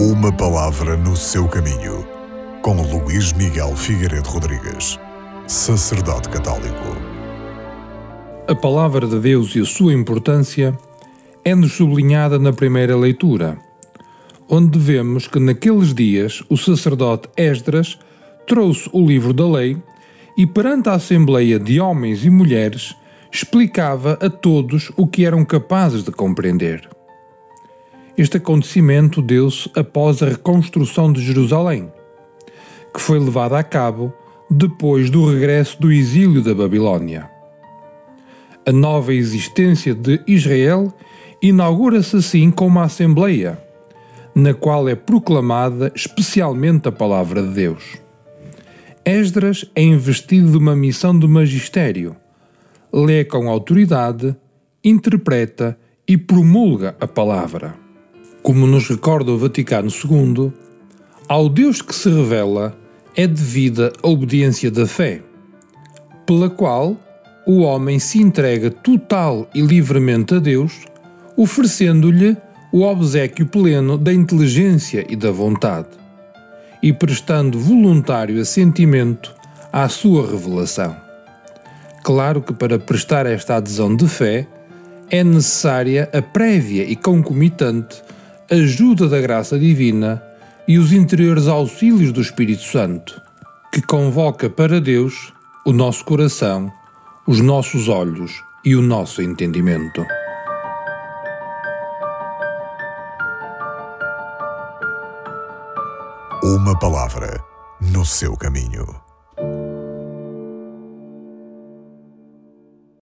Uma palavra no seu caminho, com Luís Miguel Figueiredo Rodrigues, sacerdote católico. A palavra de Deus e a sua importância é-nos sublinhada na primeira leitura, onde vemos que naqueles dias o sacerdote Esdras trouxe o livro da lei e, perante a assembleia de homens e mulheres, explicava a todos o que eram capazes de compreender. Este acontecimento deu-se após a reconstrução de Jerusalém, que foi levada a cabo depois do regresso do exílio da Babilônia. A nova existência de Israel inaugura-se assim com uma Assembleia, na qual é proclamada especialmente a palavra de Deus. Esdras é investido de uma missão de magistério, lê com autoridade, interpreta e promulga a palavra. Como nos recorda o Vaticano II, ao Deus que se revela é devida a obediência da fé, pela qual o homem se entrega total e livremente a Deus, oferecendo-lhe o obsequio pleno da inteligência e da vontade, e prestando voluntário assentimento à sua revelação. Claro que para prestar esta adesão de fé é necessária a prévia e concomitante ajuda da graça divina e os interiores auxílios do Espírito Santo, que convoca para Deus o nosso coração, os nossos olhos e o nosso entendimento. Uma palavra no seu caminho.